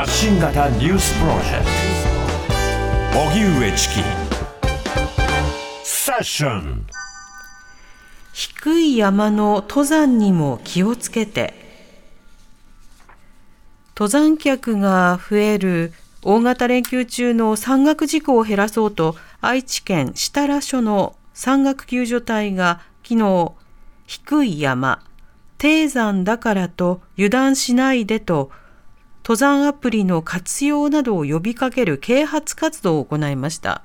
発信型ニュースプロジェクト。荻上チキ。セッション。低い山の登山にも気をつけて。登山客が増える大型連休中の山岳事故を減らそうと愛知県設楽署の山岳救助隊が昨日低い山低山だからと油断しないでと登山アプリの活用などを呼びかける啓発活動を行いました。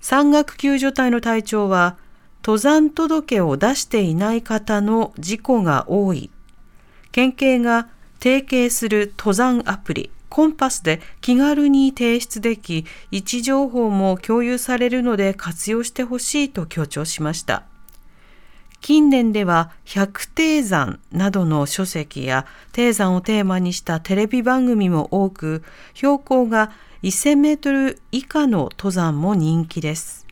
山岳救助隊の隊長は登山届を出していない方の事故が多い。県警が提携する登山アプリコンパスで気軽に提出でき位置情報も共有されるので活用してほしいと強調しました。近年では百低山などの書籍や低山をテーマにしたテレビ番組も多く標高が1000メートル以下の登山も人気です。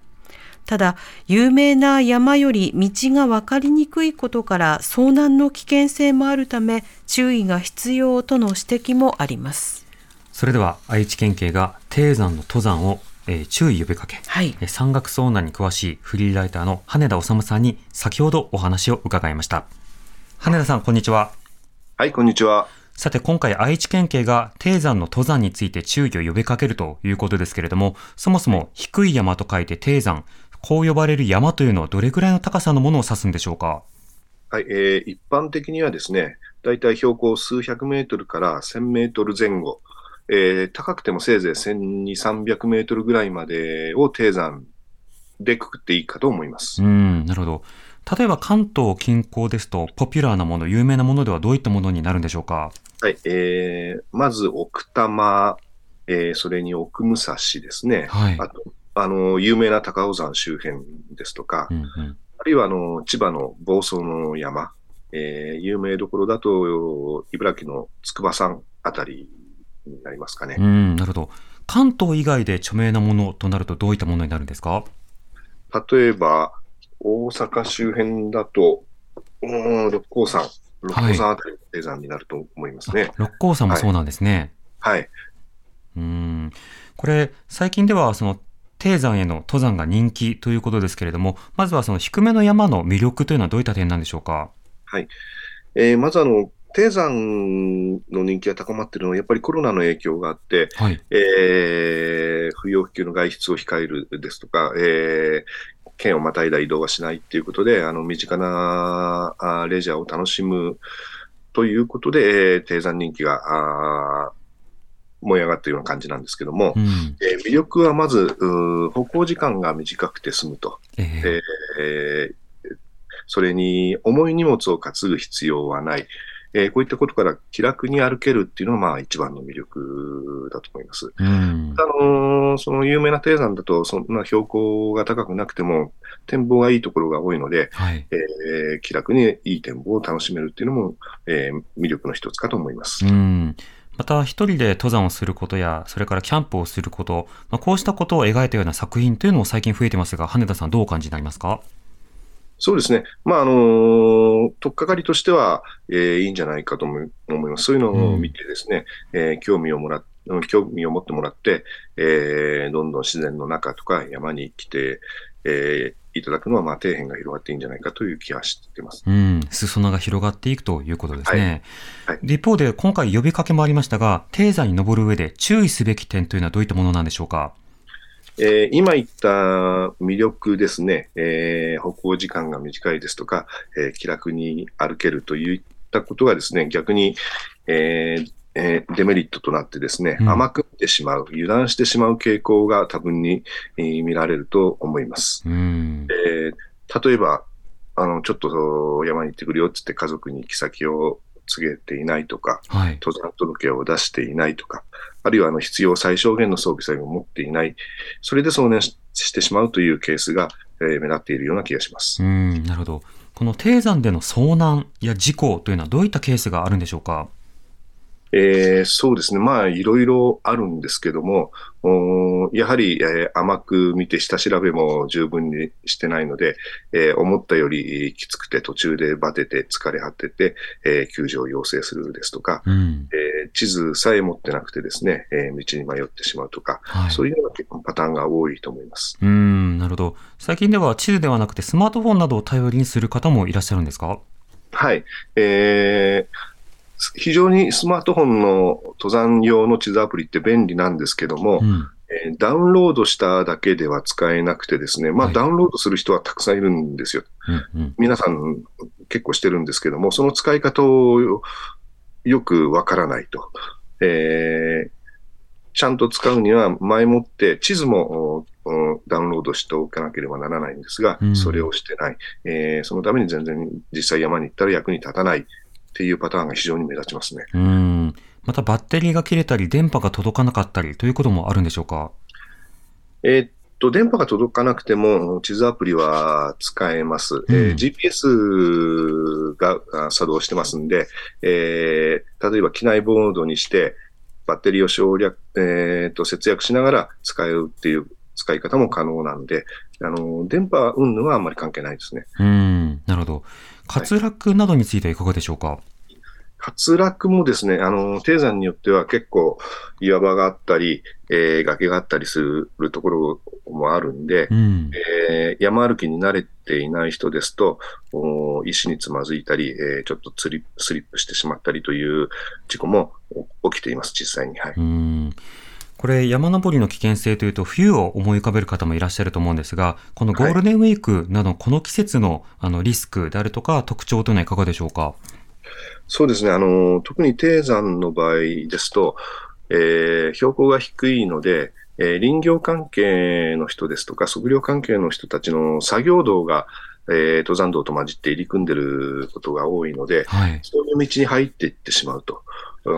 ただ有名な山より道が分かりにくいことから遭難の危険性もあるため注意が必要との指摘もあります。それでは愛知県警が低山の登山をえー、注意呼びかけ、はい、山岳遭難に詳しいフリーライターの羽田治さんに先ほどお話を伺いました。羽田さんこんにちは。はいこんにちは。さて今回愛知県警が低山の登山について注意を呼びかけるということですけれどもそもそも低い山と書いて低山こう呼ばれる山というのはどれぐらいの高さのものを指すんでしょうか？はい、えー、一般的にはですね、大体標高数百メートルから1000メートル前後、えー、高くてもせいぜい1200、300メートルぐらいまでを低山でくくっていいかと思います。うん、なるほど。例えば関東近郊ですと、ポピュラーなもの、有名なものではどういったものになるんでしょうか？はい、えー、まず奥多摩、えー、それに奥武蔵ですね。はい。あと、あの、有名な高尾山周辺ですとか、うんうん、あるいはあの、千葉の房総の山、えー、有名どころだと、茨城の筑波山あたりになりますかね。うん、なるほど。関東以外で著名なものとなるとどういったものになるんですか？例えば、大阪周辺だと、うん、六甲山、六甲山あたりの低山になると思いますね。はい、六甲山もそうなんですね。はい。はい、うん。これ、最近では、その、低山への登山が人気ということですけれども、まずはその低めの山の魅力というのはどういった点なんでしょうか？はい。えー、まずあの、低山の人気が高まっているのは、やっぱりコロナの影響があって、はい、えー、不要不急の外出を控えるですとか、えー、県をまたいだ移動はしないっていうことで、あの身近なあレジャーを楽しむということで、えー、低山人気があ燃え上がっているような感じなんですけども、うん、えー、魅力はまず、歩行時間が短くて済むと。えー、えー、それに重い荷物を担ぐ必要はない。えー、こういったことから気楽に歩けるっていうのが、まあ、一番の魅力だと思います。うん、あのー、その有名な低山だと、そんな標高が高くなくても、展望がいいところが多いので、はい、えー、気楽にいい展望を楽しめるっていうのも、えー、魅力の一つかと思います。うんまた一人で登山をすることや、それからキャンプをすること、まあ、こうしたことを描いたような作品というのも最近増えてますが、羽田さんどうお感じになりますか？そうですね。まあ、あのー、とっかかりとしては、えー、いいんじゃないかと思います。そういうのを見てですね、うん、えー、興味をもら興味を持ってもらって、えー、どんどん自然の中とか山に来て、えー、いただくのは、まあ、底辺が広がっていいんじゃないかという気がしてます。うん、裾野が広がっていくということですね。はいはい、一方で、今回呼びかけもありましたが、低山に登る上で注意すべき点というのはどういったものなんでしょうか？えー、今言った魅力ですね、えー、歩行時間が短いですとか、えー、気楽に歩けるといったことがですね、逆に、えーえー、デメリットとなってですね、うん、甘くってしまう、油断してしまう傾向が多分に、えー、見られると思います。うん、えー、例えば、あの、ちょっと山に行ってくるよってって家族に行き先を告げていないとか、はい、登山届を出していないとか、あるいはあの必要最小限の装備さえも持っていない、それで遭難してしまうというケースが、えー、目立っているような気がします。うんなるほど。この低山での遭難や事故というのはどういったケースがあるんでしょうか？えー、そうですね。まあ、いろいろあるんですけども、やはり、えー、甘く見て下調べも十分にしてないので、えー、思ったよりきつくて途中でバテて疲れ果てて、えー、救助を要請するですとか、うん、えー、地図さえ持ってなくてですね、えー、道に迷ってしまうとか、はい、そういうような結構パターンが多いと思います。うん、なるほど。最近では地図ではなくてスマートフォンなどを頼りにする方もいらっしゃるんですか？はい。えー、非常にスマートフォンの登山用の地図アプリって便利なんですけども、うん。えー、ダウンロードしただけでは使えなくてですね、まあ、はい、ダウンロードする人はたくさんいるんですよ。うんうん、皆さん結構してるんですけども、その使い方をよくわからないと。えー、ちゃんと使うには前もって地図もダウンロードしておかなければならないんですが、うん、それをしてない、えー、そのために全然実際山に行ったら役に立たないっていうパターンが非常に目立ちますね。うんまたバッテリーが切れたり、電波が届かなかったりということもあるんでしょうか？えー、っと、電波が届かなくても、地図アプリは使えます。うん、えー、GPS が作動してますんで、えー、例えば機内ボードにして、バッテリーを省略、えー、と節約しながら使えるっていう使い方も可能なんで、あの電波云々はあんまり関係ないですね。うんなるほど。滑落などについてはいかがでしょうか？はい滑落もですね、あの、低山によっては結構岩場があったり、えー、崖があったりするところもあるんで、うん、えー、山歩きに慣れていない人ですと、石につまずいたり、えー、ちょっとスリスリップしてしまったりという事故も起きています、実際に。はい。うんこれ、山登りの危険性というと、冬を思い浮かべる方もいらっしゃると思うんですが、このゴールデンウィークなど、この季節のあのリスクであるとか、特徴というのはいかがでしょうか？そうですね、あの特に低山の場合ですと、えー、標高が低いので、えー、林業関係の人ですとか、測量関係の人たちの作業道が、えー、登山道と混じって入り組んでることが多いので、はい、そういう道に入っていってしまうと。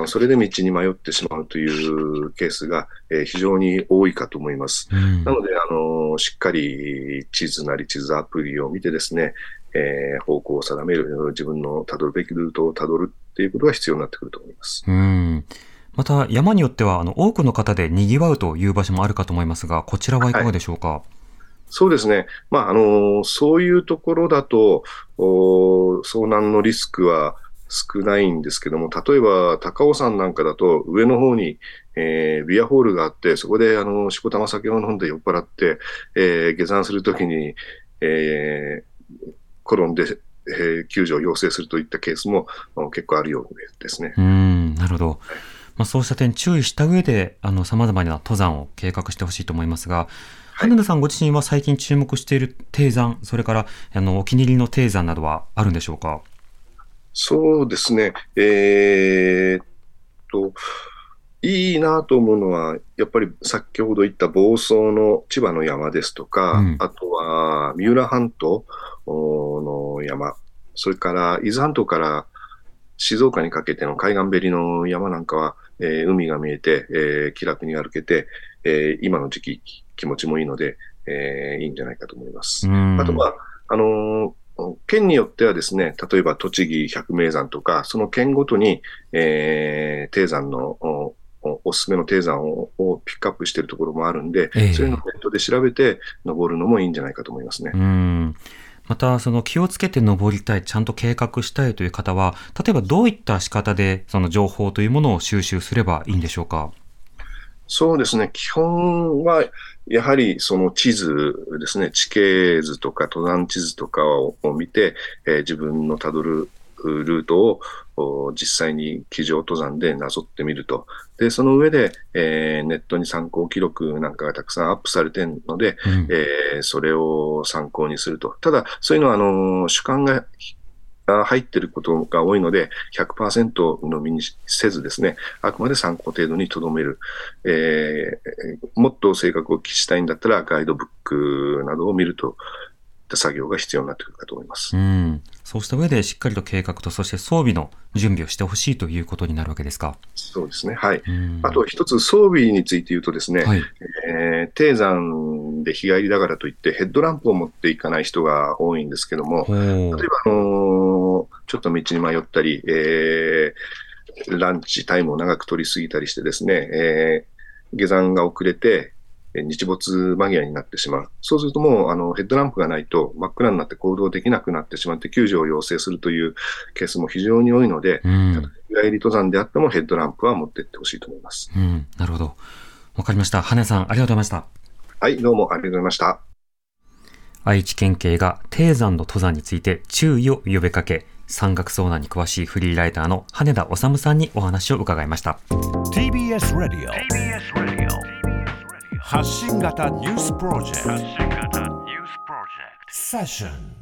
それで道に迷ってしまうというケースが、えー、非常に多いかと思います。うん、なので、あのしっかり地図なり地図アプリを見てですね、えー、方向を定める、自分のたどるべきルートをたどるっていうことが必要になってくると思います。うんまた山によってはあの多くの方で賑わうという場所もあるかと思いますが、こちらはいかがでしょうか？はいそうですね。まあ、あの、そういうところだと、遭難のリスクは少ないんですけども、例えば高尾山なんかだと上の方に、えー、ビアホールがあって、そこであの、しこたま酒を飲んで酔っ払って、えー、下山するときに、えー、転んで、えー、救助を要請するといったケースも結構あるようですね。うんなるほど。まあ、そうした点注意した上で、あの、様々な登山を計画してほしいと思いますが、羽田さんご自身は最近注目している低山、それからあのお気に入りの低山などはあるんでしょうか？そうですね。えー、っと、いいなと思うのは、やっぱり先ほど言った房総の千葉の山ですとか、うん、あとは三浦半島の山、それから伊豆半島から静岡にかけての海岸べりの山なんかは、えー、海が見えて、えー、気楽に歩けて、えー、今の時期気持ちもいいので、えー、いいんじゃないかと思います。あとは、あのー、県によってはですね、例えば栃木百名山とか、その県ごとに、えー、低山のおすすめの低山ををピックアップしているところもあるんで、えー、そういうのをネットで調べて登るのもいいんじゃないかと思いますね。また、その気をつけて登りたい、ちゃんと計画したいという方は、例えばどういった仕方でその情報というものを収集すればいいんでしょうか？そうですね。基本は、やはりその地図ですね、地形図とか登山地図とかを見て、えー、自分のたどるルートを実際に机上登山でなぞってみると。で、その上で、えー、ネットに参考記録なんかがたくさんアップされているので、うん、えー、それを参考にすると。ただ、そういうのは、あの、主観が入っていることが多いので、100%のみにせずですね、あくまで参考程度にとどめる。えー、もっと正確を期したいんだったら、ガイドブックなどを見るとった作業が必要になってくるかと思います。うん。そうした上でしっかりと計画とそして装備の準備をしてほしいということになるわけですか？そうですね。はい。あと一つ装備について言うとですね、はい、えー、低山で日帰りだからといってヘッドランプを持っていかない人が多いんですけども、例えば、あのー、ちょっと道に迷ったり、えーー、ランチタイムを長く取りすぎたりしてですね、えー、下山が遅れて、日没間際になってしまう。そうするともうあのヘッドランプがないと真っ暗になって行動できなくなってしまって救助を要請するというケースも非常に多いので、うん、日帰り登山であってもヘッドランプは持っていってほしいと思います。うん、なるほど。わかりました。羽根さん、ありがとうございました。はい、どうもありがとうございました。愛知県警が低山の登山について注意を呼びかけ、山岳遭難に詳しいフリーライターの羽田治さんにお話を伺いました。TBS Radio 発信型ニュースプロジェクト。セッション